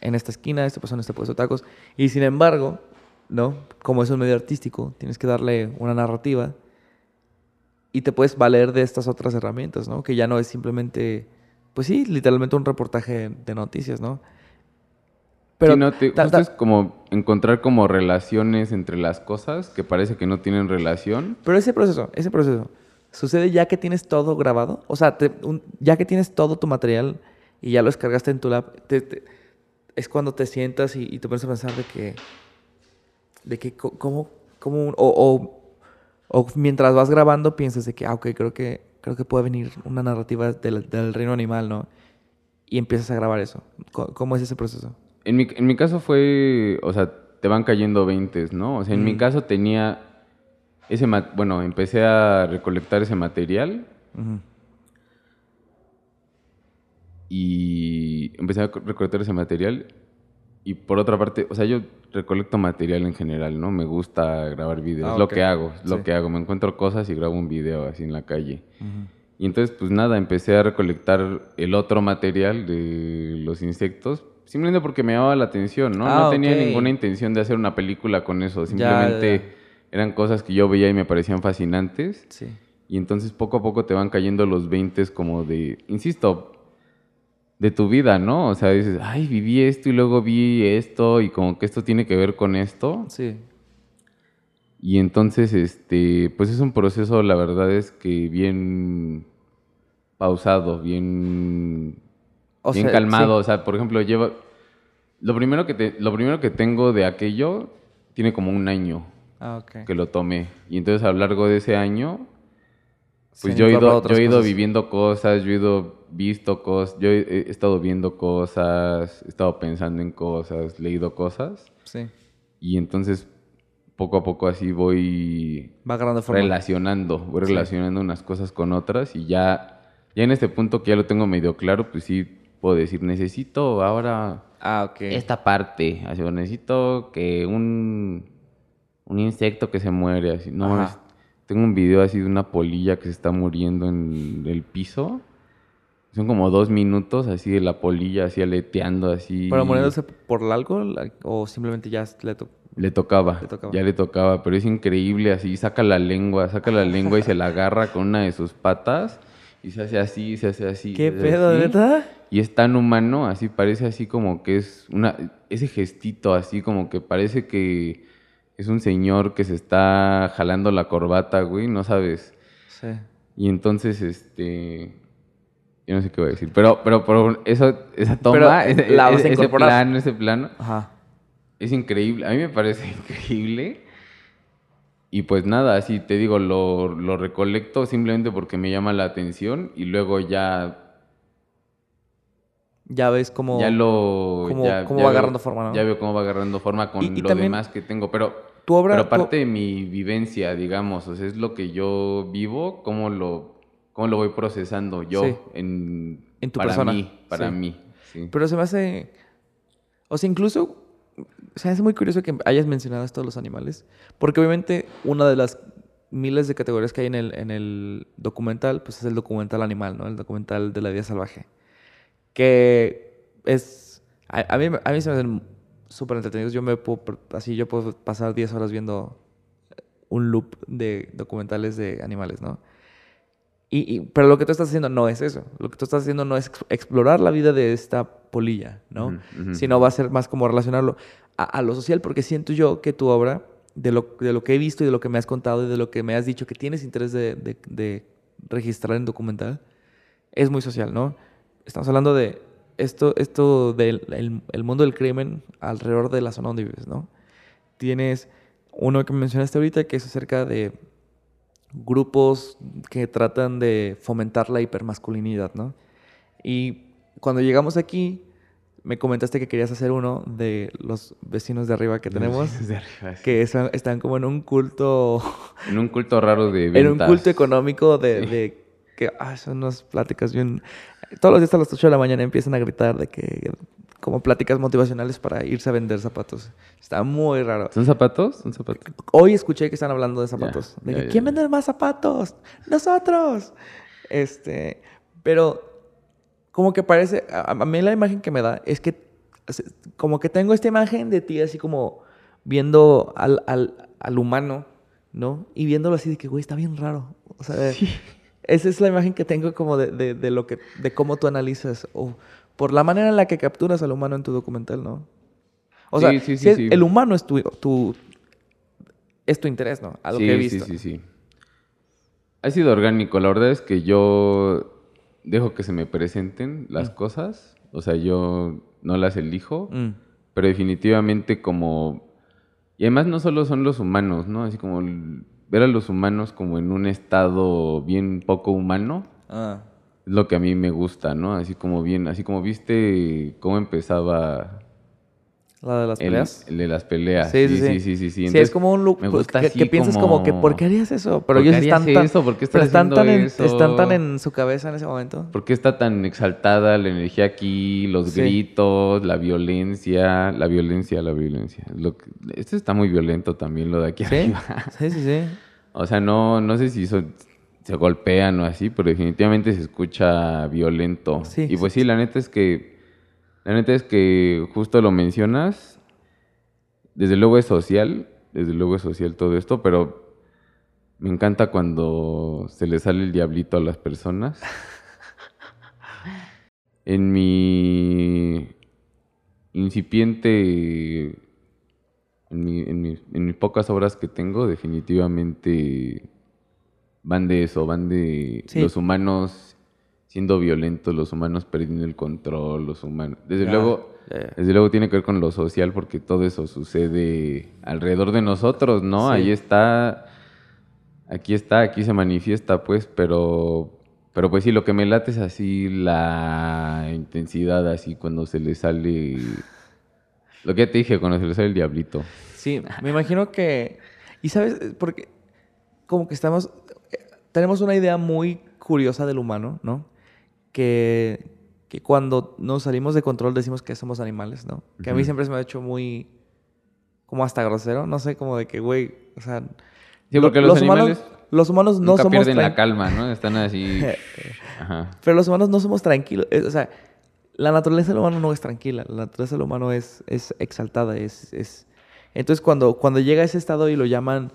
en esta esquina, esto pasó en este puesto de tacos. Y sin embargo, ¿no? Como es un medio artístico, tienes que darle una narrativa y te puedes valer de estas otras herramientas, ¿no? Que ya no es simplemente, pues sí, literalmente un reportaje de noticias, ¿no? Pero no, te, ta- ta- es como encontrar como relaciones entre las cosas que parece que no tienen relación. Pero ese proceso, ese proceso, ¿sucede ya que tienes todo grabado? O sea, te- un- ya que tienes todo tu material y ya lo descargaste en tu lab, te- te- es cuando te sientas y, y te pones a pensar de que, de que cómo, cómo o, o, o mientras vas grabando piensas de que, ah, ok, creo que, creo que puede venir una narrativa del, del reino animal, ¿no? Y empiezas a grabar eso. Co- ¿Cómo es ese proceso? En mi, en mi caso fue, o sea, te van cayendo veintes, ¿no? O sea, en mi caso tenía, ese bueno, empecé a recolectar ese material. Y empecé a co- recolectar ese material. Y por otra parte, o sea, yo recolecto material en general, ¿no? Me gusta grabar videos, Ah, lo que hago, es lo que hago, me encuentro cosas y grabo un video así en la calle. Y entonces, pues nada, empecé a recolectar el otro material de los insectos, simplemente porque me llamaba la atención, ¿no? Ah, no tenía ninguna intención de hacer una película con eso, Ya, simplemente ya. eran cosas que yo veía y me parecían fascinantes. Sí. Y entonces poco a poco te van cayendo los 20 como de, insisto, de tu vida, ¿no? O sea, dices, ay, viví esto y luego vi esto y como que esto tiene que ver con esto. Sí. Y entonces, este, pues es un proceso, la verdad es que bien pausado, bien, O bien sea, calmado. sí. O sea, por ejemplo, lleva, lo primero que te, lo primero que tengo de aquello tiene como un año Ah, ok. que lo tomé. Y entonces a lo largo de ese año, pues yo he ido, yo he ido viviendo cosas, yo he ido visto cosas, yo he, he estado viendo cosas, he estado pensando en cosas, leído cosas. Sí. Y entonces poco a poco así voy Va relacionando, voy Sí. relacionando unas cosas con otras y ya, ya en este punto que ya lo tengo medio claro, pues sí puedo decir, necesito ahora Ah, esta parte, así, necesito que un, un insecto que se muere, así, no, Ajá. tengo un video así de una polilla que se está muriendo en el piso, son como dos minutos así de la polilla así aleteando así. ¿Pero muriéndose por algo o simplemente ya le? Le tocaba, Le tocaba. ya le tocaba, pero es increíble, así saca la lengua, saca la lengua y se la agarra con una de sus patas y se hace así, se hace así. ¿Qué pedo, neta? Y es tan humano, así parece así como que es una, ese gestito así como que parece que es un señor que se está jalando la corbata, güey, no sabes. Sí. Y entonces, este, yo no sé qué voy a decir, pero, pero, pero eso, esa toma, Pero, ese, la plano, ese plano, Ajá. es increíble, a mí me parece <laughs> increíble. Y pues nada, así te digo, lo, lo recolecto simplemente porque me llama la atención y luego ya Ya ves cómo... ya lo cómo- ya- cómo ya va veo- agarrando forma, ¿no? Ya veo cómo va agarrando forma con Y- y lo también demás que tengo, pero Tu obra... pero tu- aparte de mi vivencia, digamos, o sea, es lo que yo vivo, cómo lo cómo lo voy procesando yo Sí. en, En tu para persona, mí, para sí. mí, sí. Pero se me hace... O sea, incluso... Se me hace muy curioso que hayas mencionado esto de los animales. Porque obviamente una de las miles de categorías que hay en el, en el documental, pues es el documental animal, ¿no? El documental de la vida salvaje. Que es... A, a mí, a mí se me hacen súper entretenidos. Yo me puedo... Así yo puedo pasar 10 horas viendo un loop de documentales de animales, ¿no? Y, y- pero lo que tú estás haciendo no es eso. Lo que tú estás haciendo no es ex- explorar la vida de esta polilla, ¿no? Ujú, ujú. Sino va a ser más como relacionarlo a, lo social, porque siento yo que tu obra, de lo, de lo que he visto y de lo que me has contado y de lo que me has dicho que tienes interés de, de- de registrar en documental, es muy social, ¿no? Estamos hablando de esto, esto del el, el mundo del crimen alrededor de la zona donde vives, ¿no? Tienes uno que mencionaste ahorita que es acerca de grupos que tratan de fomentar la hipermasculinidad, ¿no? Y cuando llegamos aquí, me comentaste que querías hacer uno de los vecinos de arriba que tenemos, Desde arriba, sí. que están como en un culto, <laughs> en un culto raro de ventas. en un culto económico de, Sí. de que ah, son unas pláticas bien... Todos los días a las 8 de la mañana empiezan a gritar de que como pláticas motivacionales para irse a vender zapatos. Está muy raro. ¿Son zapatos? ¿Son zapatos? Hoy escuché que están hablando de zapatos. De que, ¿quién vende más zapatos? ¡Nosotros! Este, pero como que parece, a, a mí la imagen que me da es que como que tengo esta imagen de ti así como viendo al, al, al humano, ¿no? Y viéndolo así de que, güey, está bien raro. O sea, esa es la imagen que tengo como de, de, de lo que, de cómo tú analizas o por la manera en la que capturas al humano en tu documental, ¿no? O Sí, sea, sí, si es- el humano es tu, tu, es tu interés, ¿no? A lo que he visto. Sí, sí, sí. Ha sido orgánico. La verdad es que yo dejo que se me presenten las cosas. O sea, yo no las elijo. Mm. Pero definitivamente como... Y además no solo son los humanos, ¿no? Así como ver a los humanos como en un estado bien poco humano. Ah, Es lo que a mí me gusta, ¿no? Así como bien, así como viste cómo empezaba La de las El- peleas. El, de las peleas. Sí, sí, sí, sí. sí, sí, Entonces, es como un look pues, que, piensas como... que, ¿por qué harías eso? Pero ¿Por qué ellos están tan... eso? ¿Por qué estás están tan, en, eso? están tan en su cabeza en ese momento. ¿Por qué está tan exaltada la energía aquí, los gritos, la violencia, la violencia, la violencia? Lo que- este está muy violento también, lo de aquí arriba. Sí, sí, sí. <laughs> O sea, no, no sé si son- se golpean o así, pero definitivamente se escucha violento. Sí, y pues sí, la neta es que, la neta es que justo lo mencionas, desde luego es social, desde luego es social todo esto, pero me encanta cuando se le sale el diablito a las personas. <laughs> En mi incipiente, en, mi- en mi- en mis pocas obras que tengo, definitivamente van de eso, van de Sí. los humanos siendo violentos, los humanos perdiendo el control, los humanos... Desde Ya, luego... Desde luego tiene que ver con lo social porque todo eso sucede alrededor de nosotros, ¿no? Sí. Ahí está, aquí está, aquí se manifiesta, pues, pero, pero pues sí, lo que me late es así la intensidad, así cuando se le sale, lo que ya te dije, cuando se le sale el diablito. Sí, me imagino que... Y sabes, porque como que estamos... eh, Tenemos una idea muy curiosa del humano, ¿no? Que, que cuando nos salimos de control decimos que somos animales, ¿no? Que a mí siempre se me ha hecho muy... Como hasta grosero, no sé, como de que, güey, o sea... Sí, porque los humanos, animales los humanos no Nunca somos... pierden la calma, ¿no? Están así, <laughs> ajá. Pero los humanos no somos tranquilos. Es- o sea, la naturaleza del humano no es tranquila. La naturaleza del humano es, es exaltada. Es, es... Entonces, cuando, cuando llega a ese estado y lo llaman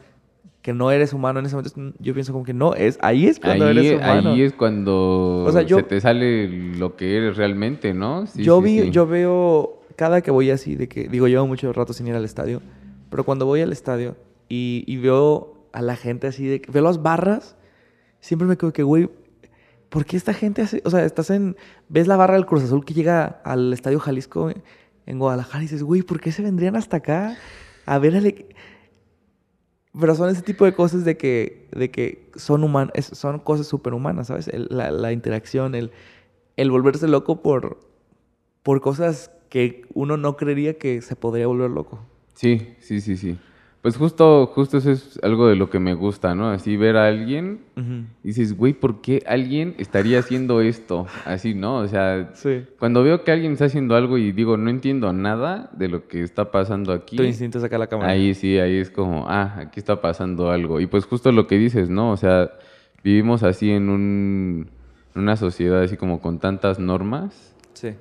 que no eres humano en ese momento, yo pienso como que no, es, ahí es cuando Ahí, eres humano. ahí es cuando O sea, yo- se te sale lo que eres realmente, ¿no? Sí, yo, sí, vi, sí. yo veo, cada que voy así, de que, digo, llevo mucho rato sin ir al estadio, pero cuando voy al estadio y, y veo a la gente así, de veo las barras, siempre me quedo que, güey, ¿por qué esta gente hace? O sea, estás en, ves la barra del Cruz Azul que llega al Estadio Jalisco en Guadalajara y dices, güey, ¿por qué se vendrían hasta acá a ver al... equ-?" Pero son ese tipo de cosas de que, de que son humanas, son cosas superhumanas, ¿sabes? La, la interacción, el, el volverse loco por, por cosas que uno no creería que se podría volver loco. Sí, sí, sí, sí. Pues justo, justo eso es algo de lo que me gusta, ¿no? Así ver a alguien y dices, güey, ¿por qué alguien estaría haciendo esto? Así, ¿no? O sea, Sí. cuando veo que alguien está haciendo algo y digo, no entiendo nada de lo que está pasando aquí, Tu instinto es sacar la cámara. ahí sí, ahí es como, ah, aquí está pasando algo. Y pues justo lo que dices, ¿no? O sea, vivimos así en un, en una sociedad así como con tantas normas Sí.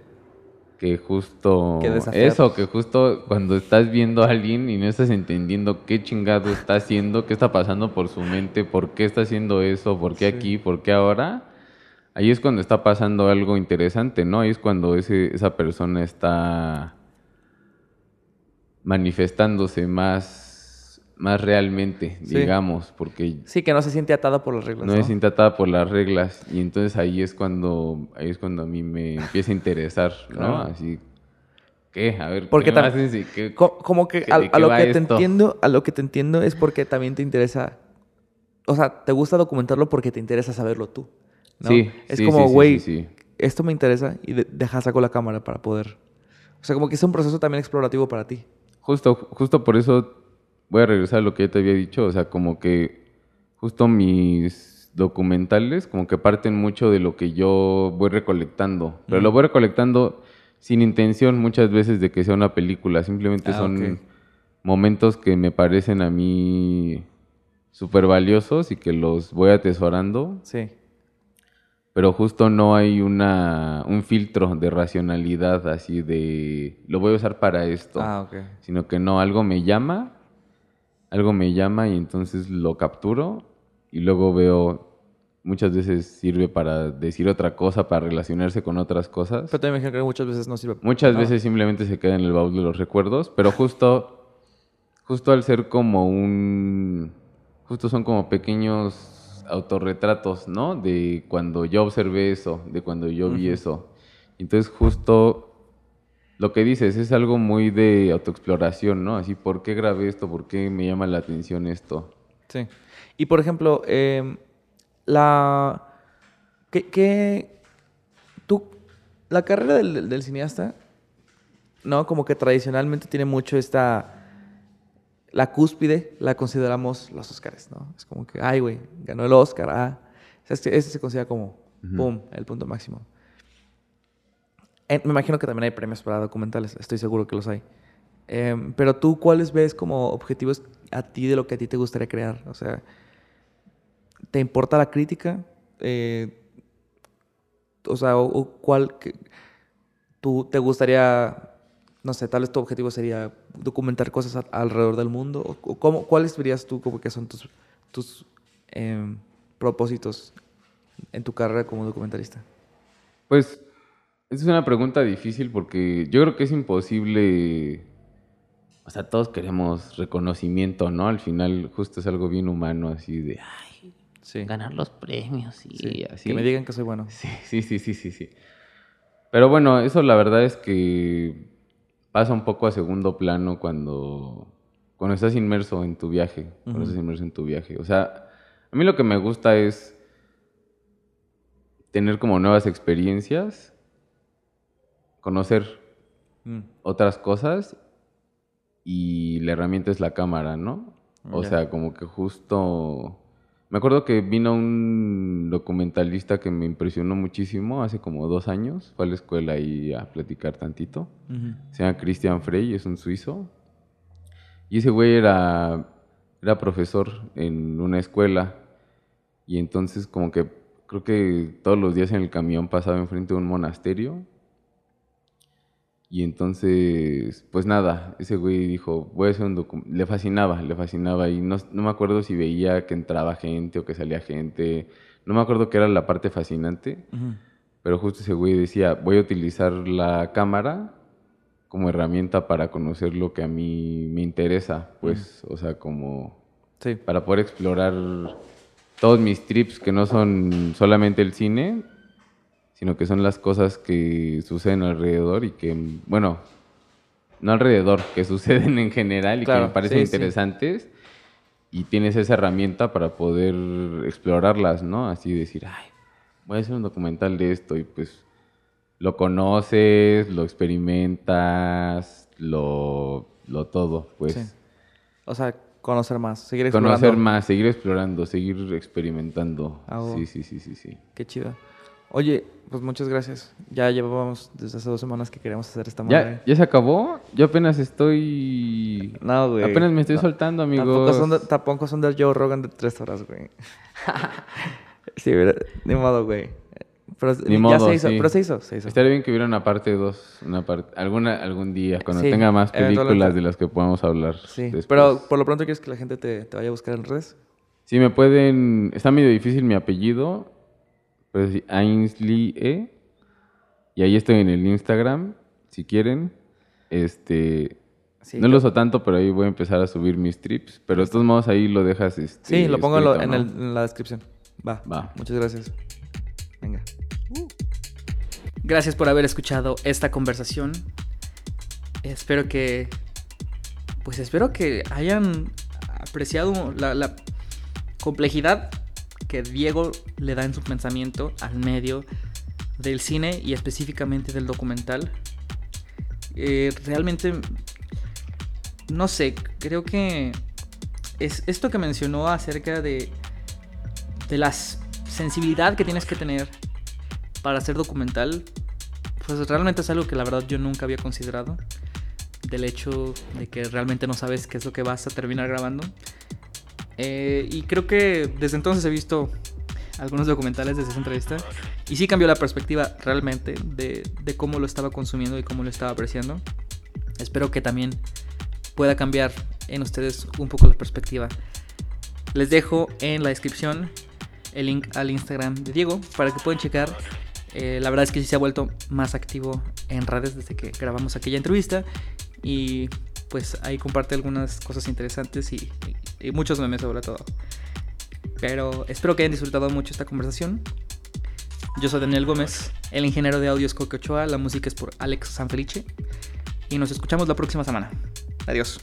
Que justo eso, que justo cuando estás viendo a alguien y no estás entendiendo qué chingado está haciendo, qué está pasando por su mente, por qué está haciendo eso, por qué Sí. aquí, por qué ahora, ahí es cuando está pasando algo interesante, ¿no? Ahí es cuando ese, esa persona está manifestándose más, más realmente, Sí. digamos, porque Sí, que no se siente atada por las reglas. no No, es atada por las reglas y entonces ahí es cuando ahí es cuando a mí me empieza a interesar, ¿no? Así ¿qué? A ver, Porque ¿qué Como que ¿De a, lo que te entiendo, a lo que te entiendo es porque también te interesa, o sea, te gusta documentarlo porque te interesa saberlo tú. ¿no? Sí, es sí, como, güey, sí. esto me interesa y de- deja saco la cámara para poder. O sea, como que es un proceso también explorativo para ti. Justo justo por eso voy a regresar a lo que ya te había dicho, o sea, como que justo mis documentales como que parten mucho de lo que yo voy recolectando, pero lo voy recolectando sin intención muchas veces de que sea una película, simplemente Ah, son momentos que me parecen a mí súper valiosos y que los voy atesorando, Sí. pero justo no hay una, un filtro de racionalidad así de lo voy a usar para esto, Ah, ok. sino que no, algo me llama, algo me llama y entonces lo capturo y luego veo, muchas veces sirve para decir otra cosa, para relacionarse con otras cosas. Pero también imagino que muchas veces no sirve. Muchas nada. veces simplemente se queda en el baúl de los recuerdos, pero justo, justo al ser como un, justo son como pequeños autorretratos, ¿no? De cuando yo observé eso, de cuando yo vi eso. Entonces justo lo que dices es algo muy de autoexploración, ¿no? Así, ¿por qué grabé esto? ¿Por qué me llama la atención esto? Sí. Y por ejemplo, em, la. ¿Qué, qué- tú, la carrera del, cineasta, ¿no? Como que tradicionalmente tiene mucho esta... La cúspide la consideramos los Oscars, ¿no? Es como que, ay, güey, ganó el Oscar, ah. O sea, este, este se considera como, boom, el punto máximo. Eh, me imagino que también hay premios para documentales, estoy seguro que los hay. Em, pero tú, ¿cuáles ves como objetivos a ti de lo que a ti te gustaría crear? O sea, ¿te importa la crítica? Eh, o sea, o, cuál tú te gustaría, no sé, tal vez tu objetivo sería documentar cosas alrededor del mundo. O, cómo, ¿Cuáles dirías tú como que son tus, tus em, propósitos en tu carrera como documentalista? Pues es una pregunta difícil porque yo creo que es imposible o sea, todos queremos reconocimiento, ¿no? Al final justo es algo bien humano, así de, ay, ganar los premios y así. Que me digan que soy bueno. <laughs> Sí, sí, sí, sí, sí, sí. Pero bueno, eso la verdad es que pasa un poco a segundo plano cuando, cuando estás inmerso en tu viaje, cuando estás inmerso en tu viaje. O sea, a mí lo que me gusta es tener como nuevas experiencias, conocer mm. otras cosas y la herramienta es la cámara, ¿no? O sea, como que justo... Me acuerdo que vino un documentalista que me impresionó muchísimo hace como dos años. Fue a la escuela ahí a platicar tantito. Se llama Christian Frey, es un suizo. Y ese güey era, era profesor en una escuela. Y entonces como que creo que todos los días en el camión pasaba enfrente de un monasterio y entonces, pues nada, ese güey dijo, voy a hacer un documental. Le fascinaba, le fascinaba. Y no, no, me acuerdo si veía que entraba gente o que salía gente. No me acuerdo qué era la parte fascinante. Pero justo ese güey decía, voy a utilizar la cámara como herramienta para conocer lo que a mí me interesa. Pues, o sea, como... Sí. Para poder explorar todos mis trips que no son solamente el cine, sino que son las cosas que suceden alrededor y que, bueno, no alrededor, que <laughs> suceden en general y que me parecen interesantes. Y tienes esa herramienta para poder explorarlas, ¿no? Así decir, ay, voy a hacer un documental de esto y pues lo conoces, lo experimentas, lo, lo todo, pues. O sea, conocer más, seguir explorando. Conocer más, seguir explorando, seguir experimentando. Sí, sí, sí, sí, sí. Qué chido. Oye, pues muchas gracias. Ya llevábamos desde hace dos semanas que queríamos hacer esta madre. ¿Ya, se acabó? Yo apenas estoy... No, güey. Apenas me estoy soltando, amigos. Tampoco son, de, Joe Rogan de tres horas, güey. <laughs> sí, ni modo, güey. Pero ni modo, ya se hizo, pero se hizo, se hizo. Estaría bien que hubiera una parte dos, una parte, alguna, algún día, cuando tenga más películas de las que podamos hablar. Sí, pero por lo pronto quieres que la gente te, te vaya a buscar en redes. Sí, me pueden... Está medio difícil mi apellido pues Ainsley E. Y ahí estoy en el Instagram, si quieren. Este. no lo uso tanto, pero ahí voy a empezar a subir mis trips. Pero de todos modos ahí lo dejas. Este, sí, lo pongo en, la descripción. Va. Va. Muchas gracias. Venga. Gracias por haber escuchado esta conversación. Espero que. Pues espero que hayan apreciado la, la complejidad que Diego le da en su pensamiento al medio del cine y específicamente del documental. Eh, realmente, no sé, creo que es esto que mencionó acerca de, de la sensibilidad que tienes que tener para hacer documental, pues realmente es algo que la verdad yo nunca había considerado. Del hecho de que realmente no sabes qué es lo que vas a terminar grabando. Eh, y creo que desde entonces he visto algunos documentales desde esa entrevista y sí cambió la perspectiva realmente de, cómo lo estaba consumiendo y cómo lo estaba apreciando. Espero que también pueda cambiar en ustedes un poco la perspectiva. Les dejo en la descripción el link al Instagram de Diego para que puedan checar. Eh, la verdad es que sí se ha vuelto más activo en redes desde que grabamos aquella entrevista y pues ahí comparte algunas cosas interesantes y, y muchos memes sobre todo. Pero espero que hayan disfrutado mucho esta conversación. Yo soy Daniel Gómez, el ingeniero de audio es Coque Ochoa, la música es por Alex Sanfelice y nos escuchamos la próxima semana. Adiós.